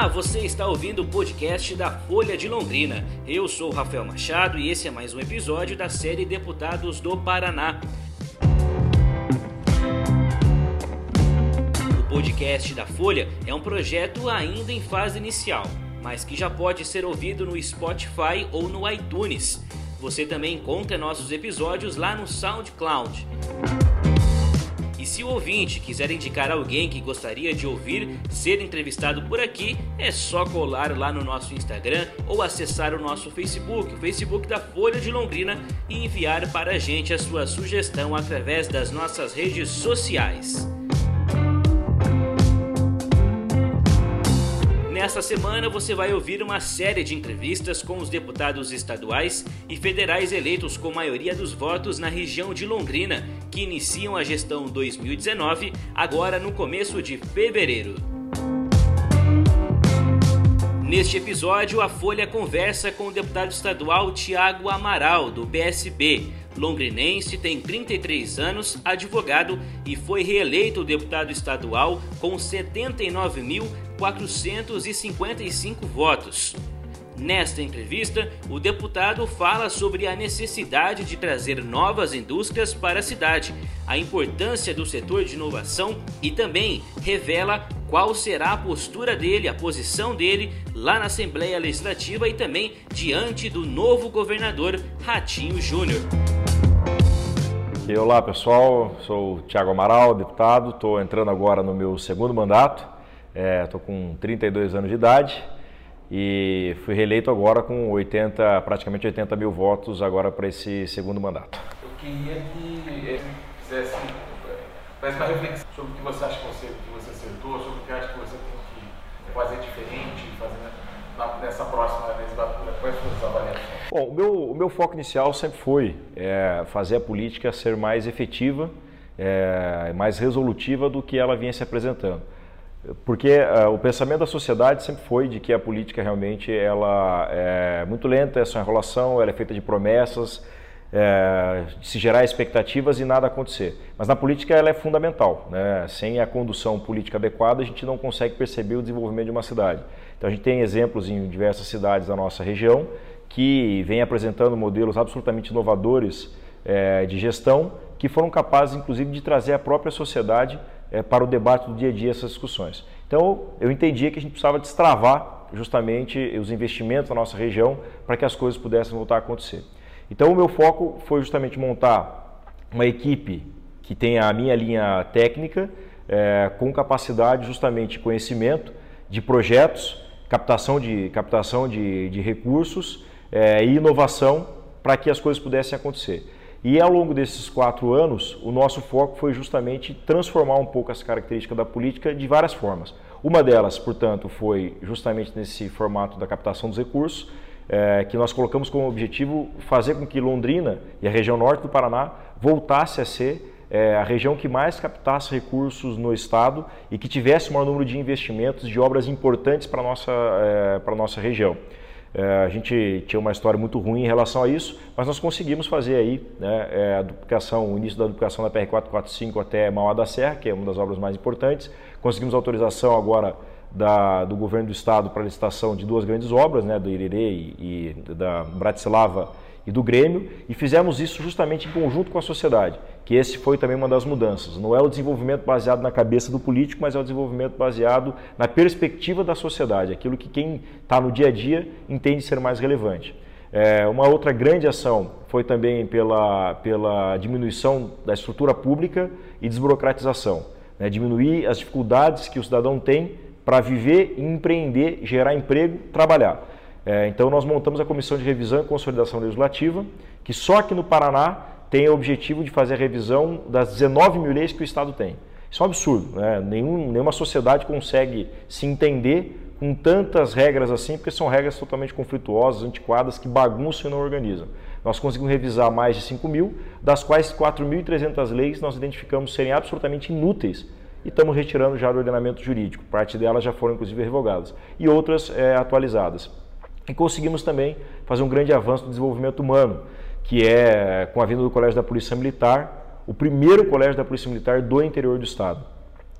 Olá, você está ouvindo o podcast da Folha de Londrina. Eu sou Rafael Machado e esse é mais um episódio da série Deputados do Paraná. O podcast da Folha é um projeto ainda em fase inicial, mas que já pode ser ouvido no Spotify ou no iTunes. Você também encontra nossos episódios lá no SoundCloud. E se o ouvinte quiser indicar alguém que gostaria de ouvir ser entrevistado por aqui, é só colar lá no nosso Instagram ou acessar o nosso Facebook, o Facebook da Folha de Londrina, e enviar para a gente a sua sugestão através das nossas redes sociais. Nesta semana você vai ouvir uma série de entrevistas com os deputados estaduais e federais eleitos com maioria dos votos na região de Londrina, que iniciam a gestão 2019 agora no começo de fevereiro. Neste episódio, a Folha conversa com o deputado estadual Tiago Amaral, do PSB. Longrinense, tem 33 anos, advogado e foi reeleito deputado estadual com 79.455 votos. Nesta entrevista, o deputado fala sobre a necessidade de trazer novas indústrias para a cidade, a importância do setor de inovação e também revela qual será a postura dele, a posição dele lá na Assembleia Legislativa e também diante do novo governador Ratinho Júnior. Olá pessoal, sou o Thiago Amaral, deputado, estou entrando agora no meu segundo mandato, estou é, com 32 anos de idade e fui reeleito agora com 80, praticamente 80 mil votos agora para esse segundo mandato. Eu queria que ele fizesse uma reflexão sobre o que você acha que você, que você acertou, sobre o que acha que você tem que fazer diferente, fazer nessa próxima legislatura. Quais são as avaliações? Bom, o meu, o meu foco inicial sempre foi é, fazer a política ser mais efetiva, é, mais resolutiva do que ela vinha se apresentando. Porque uh, o pensamento da sociedade sempre foi de que a política realmente ela é muito lenta, é só enrolação, ela é feita de promessas, é, de se gerar expectativas e nada acontecer. Mas na política ela é fundamental. Né? Sem a condução política adequada, a gente não consegue perceber o desenvolvimento de uma cidade. Então a gente tem exemplos em diversas cidades da nossa região que vem apresentando modelos absolutamente inovadores é, de gestão que foram capazes, inclusive, de trazer a própria sociedade é, para o debate do dia a dia essas discussões. Então, eu entendia que a gente precisava destravar justamente os investimentos na nossa região para que as coisas pudessem voltar a acontecer. Então, o meu foco foi justamente montar uma equipe que tenha a minha linha técnica, é, com capacidade justamente de conhecimento de projetos, captação de, captação de, de recursos é, e inovação para que as coisas pudessem acontecer. E ao longo desses quatro anos, o nosso foco foi justamente transformar um pouco essa característica da política de várias formas. Uma delas, portanto, foi justamente nesse formato da captação dos recursos, é, que nós colocamos como objetivo fazer com que Londrina e a região norte do Paraná voltasse a ser é, a região que mais captasse recursos no estado e que tivesse o maior número de investimentos de obras importantes para a nossa, é, para nossa região. É, a gente tinha uma história muito ruim em relação a isso, mas nós conseguimos fazer aí né, é, a duplicação, o início da duplicação da PR-445 até Mauá da Serra, que é uma das obras mais importantes. Conseguimos autorização agora da, do governo do estado para a licitação de duas grandes obras, né, do Irerê e, e da Bratislava e do Grêmio, e fizemos isso justamente em conjunto com a sociedade, que esse foi também uma das mudanças. Não é o desenvolvimento baseado na cabeça do político, mas é o desenvolvimento baseado na perspectiva da sociedade, aquilo que quem está no dia a dia entende ser mais relevante. É, uma outra grande ação foi também pela, pela diminuição da estrutura pública e desburocratização. Né? Diminuir as dificuldades que o cidadão tem para viver, empreender, gerar emprego, trabalhar. É, então, nós montamos a Comissão de Revisão e Consolidação Legislativa, que só aqui no Paraná tem o objetivo de fazer a revisão das 19 mil leis que o Estado tem. Isso é um absurdo. Né? Nenhum, nenhuma sociedade consegue se entender com tantas regras assim, porque são regras totalmente conflituosas, antiquadas, que bagunçam e não organizam. Nós conseguimos revisar mais de 5 mil, das quais 4.300 leis nós identificamos serem absolutamente inúteis e estamos retirando já do ordenamento jurídico. Parte delas já foram, inclusive, revogadas e outras é, atualizadas. E conseguimos também fazer um grande avanço no desenvolvimento humano, que é, com a vinda do Colégio da Polícia Militar, o primeiro colégio da Polícia Militar do interior do Estado.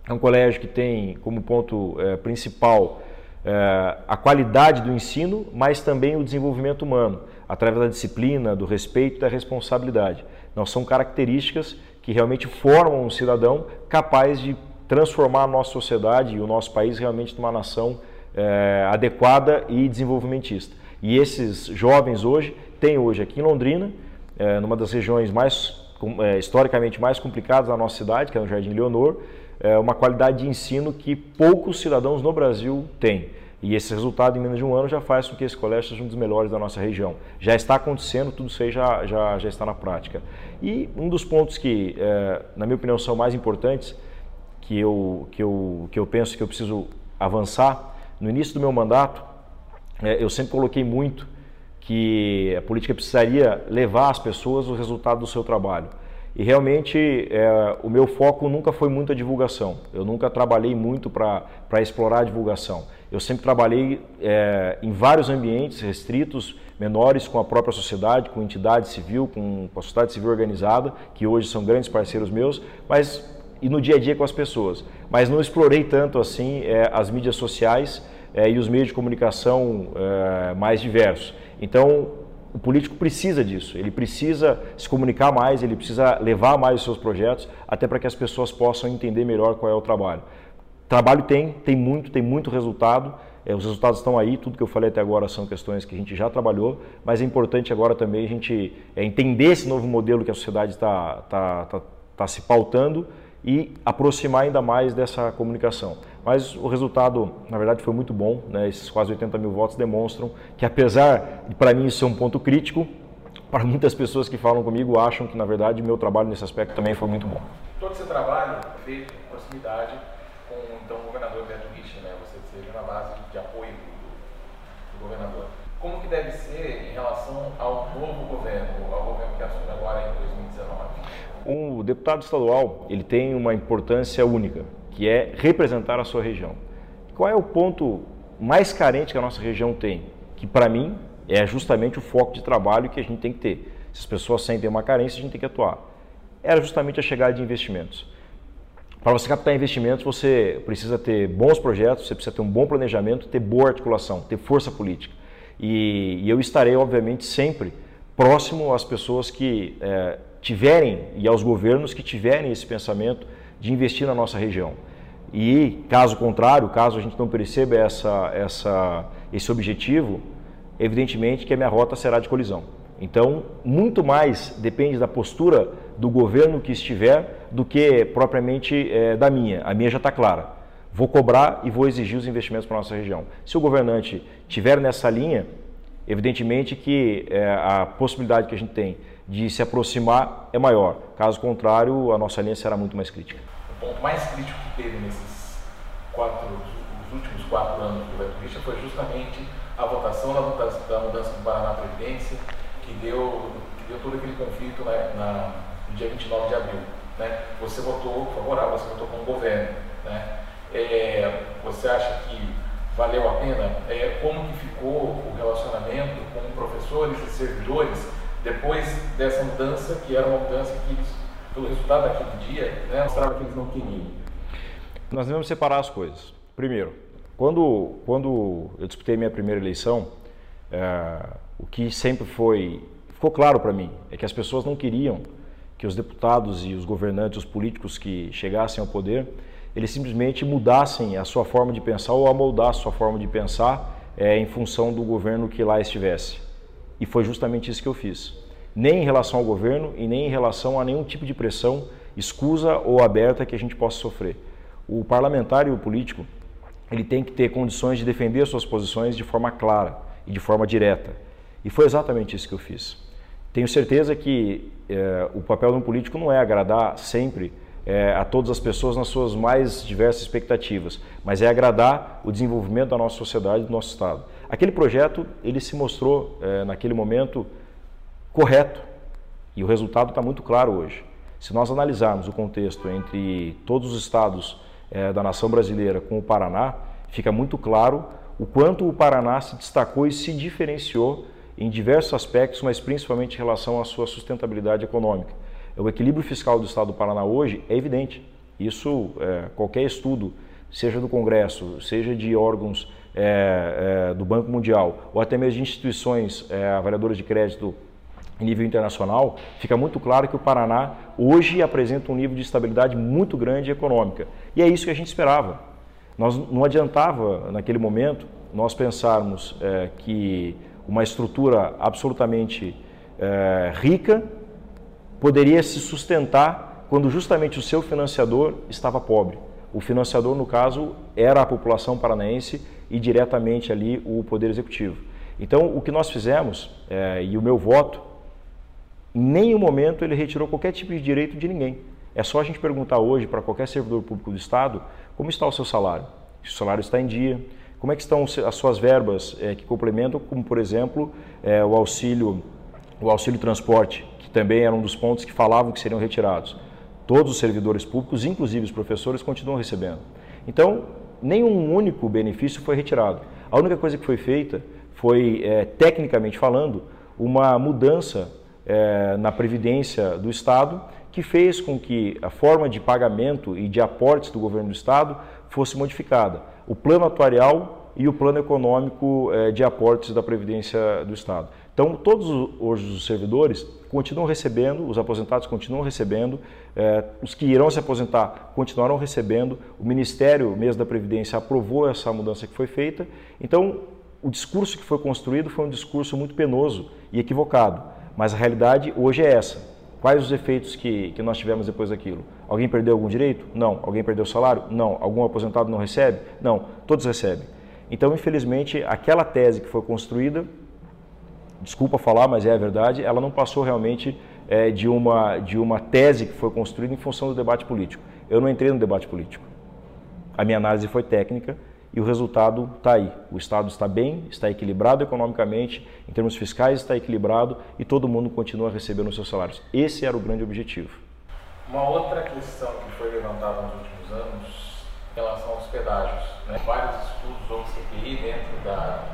É um colégio que tem como ponto é, principal é, a qualidade do ensino, mas também o desenvolvimento humano, através da disciplina, do respeito e da responsabilidade. Não são características que realmente formam um cidadão capaz de transformar a nossa sociedade e o nosso país realmente numa nação é, adequada e desenvolvimentista. E esses jovens hoje têm hoje aqui em Londrina, é, numa das regiões mais é, historicamente mais complicadas da nossa cidade, que é o Jardim Leonor, é uma qualidade de ensino que poucos cidadãos no Brasil têm. E esse resultado em menos de um ano já faz com que esse colégio seja um dos melhores da nossa região. Já está acontecendo, tudo isso aí já, já, já está na prática. E um dos pontos que, é, na minha opinião, são mais importantes, que eu, que, eu, que eu penso que eu preciso avançar, no início do meu mandato, é, eu sempre coloquei muito que a política precisaria levar às pessoas o resultado do seu trabalho. E realmente é, o meu foco nunca foi muito a divulgação. Eu nunca trabalhei muito para explorar a divulgação. Eu sempre trabalhei é, em vários ambientes restritos, menores, com a própria sociedade, com entidade civil, com, com a sociedade civil organizada, que hoje são grandes parceiros meus, mas e no dia a dia com as pessoas. Mas não explorei tanto assim é, as mídias sociais e os meios de comunicação é, mais diversos. Então, o político precisa disso, ele precisa se comunicar mais, ele precisa levar mais os seus projetos, até para que as pessoas possam entender melhor qual é o trabalho. Trabalho tem, tem muito, tem muito resultado, é, os resultados estão aí, tudo que eu falei até agora são questões que a gente já trabalhou, mas é importante agora também a gente é, entender esse novo modelo que a sociedade está tá, tá, tá se pautando e aproximar ainda mais dessa comunicação. Mas o resultado, na verdade, foi muito bom. Né? Esses quase 80 mil votos demonstram que, apesar de para mim isso ser um ponto crítico, para muitas pessoas que falam comigo acham que, na verdade, meu trabalho nesse aspecto também foi muito bom. Todo esse trabalho em proximidade com então, o governador Beto Richa, né? você seja na base de apoio do, do governador. Como que deve ser em relação ao novo governo, ao governo que assume agora em 2019? O deputado estadual ele tem uma importância única que é representar a sua região. Qual é o ponto mais carente que a nossa região tem? Que para mim é justamente o foco de trabalho que a gente tem que ter. Se as pessoas sentem uma carência, a gente tem que atuar. Era justamente a chegada de investimentos. Para você captar investimentos, você precisa ter bons projetos, você precisa ter um bom planejamento, ter boa articulação, ter força política. E, e eu estarei, obviamente, sempre próximo às pessoas que é, tiverem e aos governos que tiverem esse pensamento de investir na nossa região. E, caso contrário, caso a gente não perceba essa, essa, esse objetivo, evidentemente que a minha rota será de colisão. Então, muito mais depende da postura do governo que estiver do que propriamente é, da minha. A minha já está clara. Vou cobrar e vou exigir os investimentos para a nossa região. Se o governante tiver nessa linha, evidentemente que é, a possibilidade que a gente tem de se aproximar é maior. Caso contrário, a nossa linha será muito mais crítica o ponto mais crítico que teve nesses quatro, os últimos quatro anos do Christian foi justamente a votação da mudança, da mudança do Paraná Previdência, que deu, que deu todo aquele conflito né, na, no dia 29 de abril. Né? Você votou favorável, você votou com o governo. Né? É, você acha que valeu a pena? É, como que ficou o relacionamento com professores e servidores depois dessa mudança, que era uma mudança que pelo resultado daquele dia, né, mostrava que eles não queriam. Nós devemos separar as coisas. Primeiro, quando, quando eu disputei minha primeira eleição, é, o que sempre foi, ficou claro para mim, é que as pessoas não queriam que os deputados e os governantes, os políticos que chegassem ao poder, eles simplesmente mudassem a sua forma de pensar ou amoldar a sua forma de pensar é, em função do governo que lá estivesse. E foi justamente isso que eu fiz nem em relação ao governo e nem em relação a nenhum tipo de pressão escusa ou aberta que a gente possa sofrer. O parlamentar e o político, ele tem que ter condições de defender suas posições de forma clara e de forma direta. E foi exatamente isso que eu fiz. Tenho certeza que eh, o papel de um político não é agradar sempre eh, a todas as pessoas nas suas mais diversas expectativas, mas é agradar o desenvolvimento da nossa sociedade, do nosso Estado. Aquele projeto, ele se mostrou, eh, naquele momento, correto. E o resultado está muito claro hoje. Se nós analisarmos o contexto entre todos os estados é, da nação brasileira com o Paraná, fica muito claro o quanto o Paraná se destacou e se diferenciou em diversos aspectos, mas principalmente em relação à sua sustentabilidade econômica. O equilíbrio fiscal do estado do Paraná hoje é evidente. Isso, é, qualquer estudo, seja do Congresso, seja de órgãos é, é, do Banco Mundial ou até mesmo de instituições é, avaliadoras de crédito em nível internacional, fica muito claro que o Paraná hoje apresenta um nível de estabilidade muito grande econômica. E é isso que a gente esperava. Nós não adiantava, naquele momento, nós pensarmos é, que uma estrutura absolutamente é, rica poderia se sustentar quando justamente o seu financiador estava pobre. O financiador, no caso, era a população paranaense e diretamente ali o Poder Executivo. Então, o que nós fizemos, é, e o meu voto, em nenhum momento ele retirou qualquer tipo de direito de ninguém. É só a gente perguntar hoje para qualquer servidor público do Estado como está o seu salário. Se o salário está em dia, como é que estão as suas verbas é, que complementam, como por exemplo é, o auxílio, o auxílio transporte, que também era um dos pontos que falavam que seriam retirados. Todos os servidores públicos, inclusive os professores, continuam recebendo. Então, nenhum único benefício foi retirado. A única coisa que foi feita foi, é, tecnicamente falando, uma mudança é, na Previdência do Estado, que fez com que a forma de pagamento e de aportes do governo do Estado fosse modificada. O plano atuarial e o plano econômico é, de aportes da Previdência do Estado. Então, todos hoje os servidores continuam recebendo, os aposentados continuam recebendo, é, os que irão se aposentar continuarão recebendo. O Ministério mesmo da Previdência aprovou essa mudança que foi feita. Então, o discurso que foi construído foi um discurso muito penoso e equivocado. Mas a realidade hoje é essa. Quais os efeitos que, que nós tivemos depois daquilo? Alguém perdeu algum direito? Não. Alguém perdeu salário? Não. Algum aposentado não recebe? Não. Todos recebem. Então, infelizmente, aquela tese que foi construída, desculpa falar, mas é a verdade, ela não passou realmente é, de, uma, de uma tese que foi construída em função do debate político. Eu não entrei no debate político. A minha análise foi técnica e o resultado está aí. O Estado está bem, está equilibrado economicamente, em termos fiscais está equilibrado e todo mundo continua recebendo os seus salários. Esse era o grande objetivo. Uma outra questão que foi levantada nos últimos anos em relação aos pedágios. Né? Vários estudos houve CPI dentro da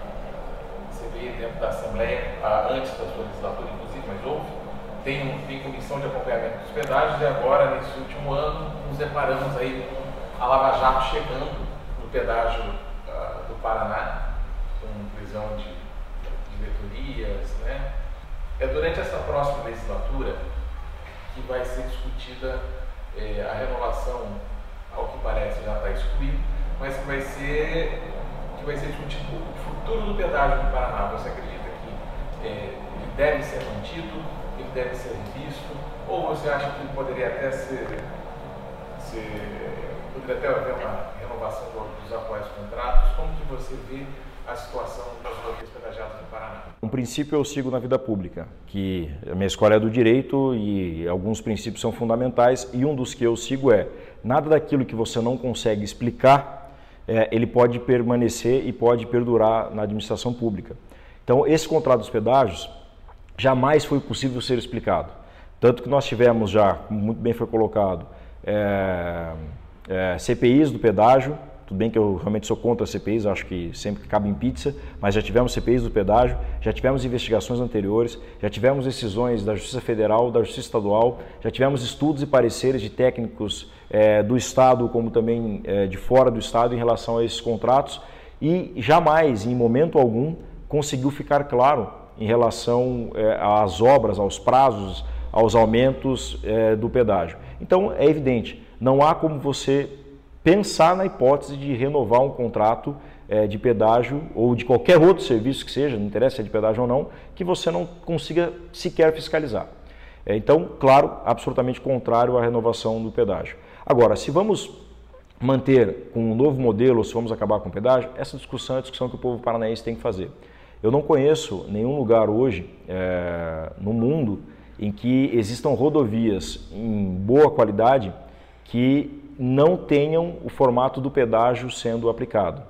CPI dentro da Assembleia, antes da sua legislatura, inclusive, mas houve. Tem, tem comissão de acompanhamento dos pedágios e agora, nesse último ano, nos deparamos aí com a Lava Jato chegando no pedágio uh, do Paraná, com prisão de, diretorias. Né? É durante essa próxima legislatura que vai ser discutida eh, a renovação, ao que parece já está excluído, mas que vai ser que vai ser discutido o futuro do pedágio do Paraná. Você acredita que eh, ele deve ser mantido, ele deve ser revisto, ou você acha que poderia até ser, ser poderia até haver uma renovação dos atuais contratos? Como que você vê a situação das rodovias pedagiadas no Paraná? Um princípio eu sigo na vida pública, que a minha escola é do direito e alguns princípios são fundamentais e um dos que eu sigo é nada daquilo que você não consegue explicar, é, ele pode permanecer e pode perdurar na administração pública. Então, esse contrato dos pedágios jamais foi possível ser explicado. Tanto que nós tivemos já, como muito bem foi colocado, é, é, CPIs do pedágio, tudo bem que eu realmente sou contra CPIs, acho que sempre que cabe em pizza, mas já tivemos CPIs do pedágio, já tivemos investigações anteriores, já tivemos decisões da Justiça Federal, da Justiça Estadual, já tivemos estudos e pareceres de técnicos é, do Estado, como também é, de fora do Estado, em relação a esses contratos, e jamais, em momento algum, conseguiu ficar claro em relação é, às obras, aos prazos, aos aumentos é, do pedágio. Então, é evidente, não há como você pensar na hipótese de renovar um contrato é, de pedágio ou de qualquer outro serviço que seja, não interessa se é de pedágio ou não, que você não consiga sequer fiscalizar. É, então, claro, absolutamente contrário à renovação do pedágio. Agora, se vamos manter com um novo modelo ou se vamos acabar com o pedágio, essa discussão é a discussão que o povo paranaense tem que fazer. Eu não conheço nenhum lugar hoje é, no mundo em que existam rodovias em boa qualidade que não tenham o formato do pedágio sendo aplicado.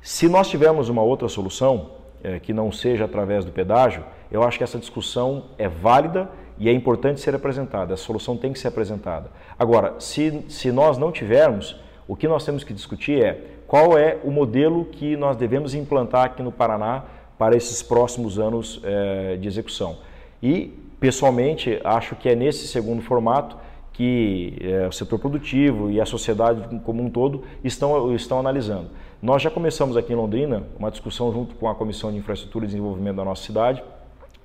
Se nós tivermos uma outra solução, é, que não seja através do pedágio, eu acho que essa discussão é válida e é importante ser apresentada. A solução tem que ser apresentada. Agora, se, se nós não tivermos, o que nós temos que discutir é qual é o modelo que nós devemos implantar aqui no Paraná para esses próximos anos é, de execução. E, pessoalmente, acho que é nesse segundo formato que é, o setor produtivo e a sociedade como um todo estão, estão analisando. Nós já começamos aqui em Londrina uma discussão junto com a Comissão de Infraestrutura e Desenvolvimento da nossa cidade,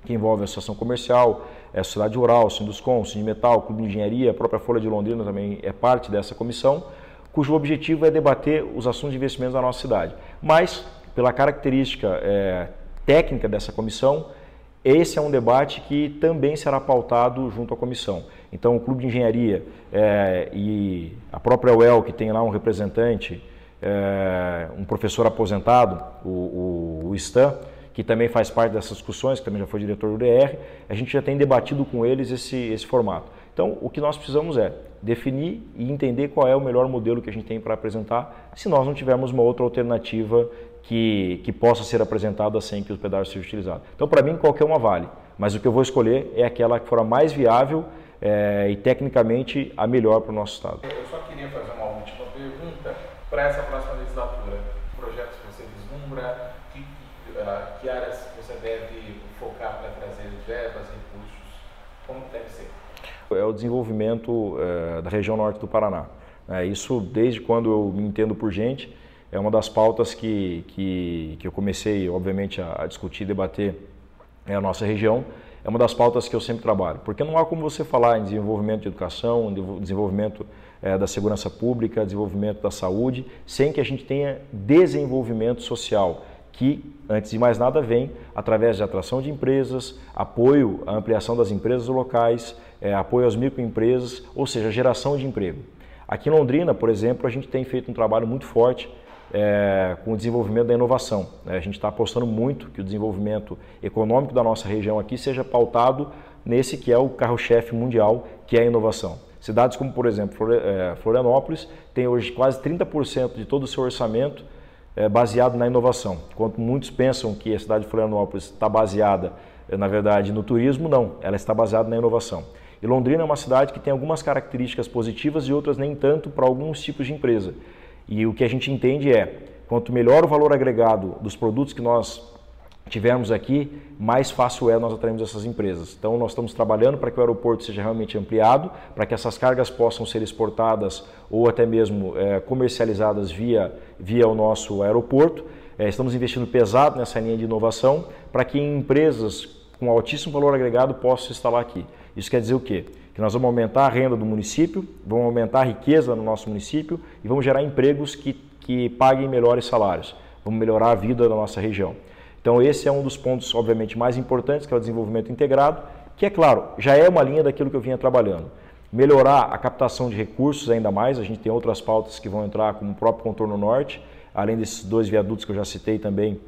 que envolve a Associação Comercial, a Sociedade Rural, o Sinduscom, o Metal, o Clube de Engenharia, a própria Folha de Londrina também é parte dessa comissão, cujo objetivo é debater os assuntos de investimentos da nossa cidade. Mas, pela característica é, técnica dessa comissão, esse é um debate que também será pautado junto à comissão. Então, o Clube de Engenharia é, e a própria UEL, que tem lá um representante, é, um professor aposentado, o, o, o Stan, que também faz parte dessas discussões, que também já foi diretor do DR, a gente já tem debatido com eles esse, esse formato. Então, o que nós precisamos é definir e entender qual é o melhor modelo que a gente tem para apresentar, se nós não tivermos uma outra alternativa que, que possa ser apresentada sem que o pedágio seja utilizado. Então, para mim, qualquer uma vale, mas o que eu vou escolher é aquela que for a mais viável é, e tecnicamente a melhor para o nosso Estado. Eu só queria fazer uma última pergunta para essa próxima legislatura. Projetos que você vislumbra, que, uh, que áreas você deve focar para trazer verbas, recursos, como deve ser? É o desenvolvimento é, da região norte do Paraná. É, isso desde quando eu me entendo por gente, é uma das pautas que, que, que eu comecei, obviamente, a, a discutir e debater é a nossa região é uma das pautas que eu sempre trabalho, porque não há como você falar em desenvolvimento de educação, desenvolvimento é, da segurança pública, desenvolvimento da saúde, sem que a gente tenha desenvolvimento social, que, antes de mais nada, vem através de atração de empresas, apoio à ampliação das empresas locais, é, apoio às microempresas, ou seja, geração de emprego. Aqui em Londrina, por exemplo, a gente tem feito um trabalho muito forte é, com o desenvolvimento da inovação. Né? A gente está apostando muito que o desenvolvimento econômico da nossa região aqui seja pautado nesse que é o carro-chefe mundial, que é a inovação. Cidades como, por exemplo, é, Florianópolis tem hoje quase 30% de todo o seu orçamento é, baseado na inovação. Enquanto muitos pensam que a cidade de Florianópolis está baseada, é, na verdade, no turismo, não, ela está baseada na inovação. E Londrina é uma cidade que tem algumas características positivas e outras nem tanto para alguns tipos de empresa. E o que a gente entende é, quanto melhor o valor agregado dos produtos que nós tivermos aqui, mais fácil é nós atrairmos essas empresas. Então, nós estamos trabalhando para que o aeroporto seja realmente ampliado, para que essas cargas possam ser exportadas ou até mesmo é, comercializadas via, via o nosso aeroporto. É, estamos investindo pesado nessa linha de inovação para que empresas com altíssimo valor agregado possam se instalar aqui. Isso quer dizer o quê? Que nós vamos aumentar a renda do município, vamos aumentar a riqueza no nosso município e vamos gerar empregos que, que paguem melhores salários. Vamos melhorar a vida da nossa região. Então esse é um dos pontos, obviamente, mais importantes, que é o desenvolvimento integrado, que é claro, já é uma linha daquilo que eu vinha trabalhando. Melhorar a captação de recursos ainda mais, a gente tem outras pautas que vão entrar, como o próprio contorno norte, além desses dois viadutos que eu já citei também,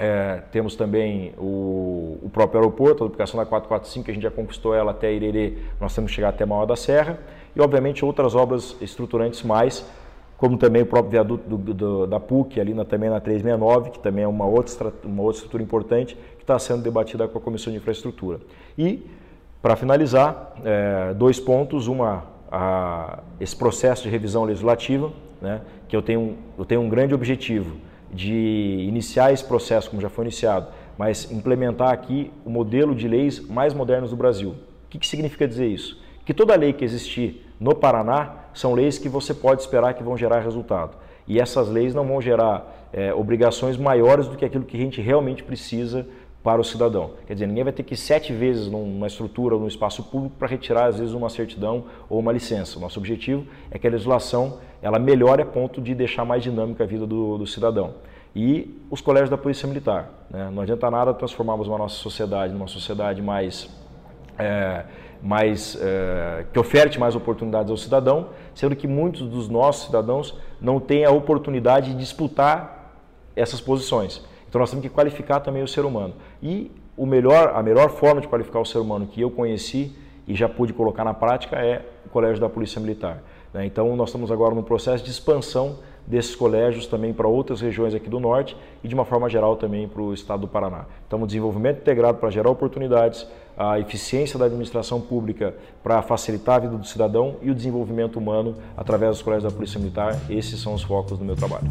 é, temos também o, o, próprio aeroporto, a duplicação da 445, que a gente já conquistou ela até Irerê, nós temos que chegar até Mauá da Serra, e obviamente outras obras estruturantes mais, como também o próprio viaduto do, do, da PUC, ali na, também na 369, que também é uma outra, uma outra estrutura importante, que está sendo debatida com a Comissão de Infraestrutura. E, para finalizar, é, dois pontos, uma, a, esse processo de revisão legislativa, né, que eu tenho, eu tenho um grande objetivo, de iniciar esse processo, como já foi iniciado, mas implementar aqui o modelo de leis mais modernos do Brasil. O que, que significa dizer isso? Que toda lei que existir no Paraná são leis que você pode esperar que vão gerar resultado. E essas leis não vão gerar é, obrigações maiores do que aquilo que a gente realmente precisa para o cidadão. Quer dizer, ninguém vai ter que ir sete vezes numa estrutura, num espaço público para retirar às vezes uma certidão ou uma licença. O nosso objetivo é que a legislação ela melhore a ponto de deixar mais dinâmica a vida do, do cidadão. E os colégios da Polícia Militar. Né? Não adianta nada transformarmos a nossa sociedade numa sociedade mais, é, mais é, que oferte mais oportunidades ao cidadão, sendo que muitos dos nossos cidadãos não têm a oportunidade de disputar essas posições. Então nós temos que qualificar também o ser humano. E o melhor, a melhor forma de qualificar o ser humano que eu conheci e já pude colocar na prática é o Colégio da Polícia Militar. Né? Então nós estamos agora no processo de expansão desses colégios também para outras regiões aqui do norte e de uma forma geral também para o estado do Paraná. Então o desenvolvimento integrado para gerar oportunidades, a eficiência da administração pública para facilitar a vida do cidadão e o desenvolvimento humano através dos colégios da Polícia Militar, esses são os focos do meu trabalho.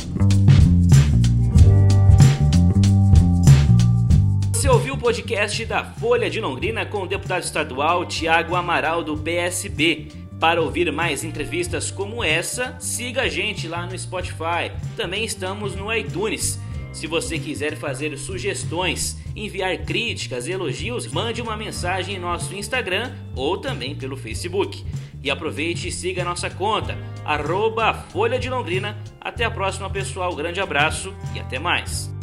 Podcast da Folha de Londrina com o deputado estadual Tiago Amaral, do PSB. Para ouvir mais entrevistas como essa, siga a gente lá no Spotify. Também estamos no iTunes. Se você quiser fazer sugestões, enviar críticas, elogios, mande uma mensagem em nosso Instagram ou também pelo Facebook. E aproveite e siga a nossa conta, arroba Folha de Londrina. Até a próxima, pessoal. Grande abraço e até mais.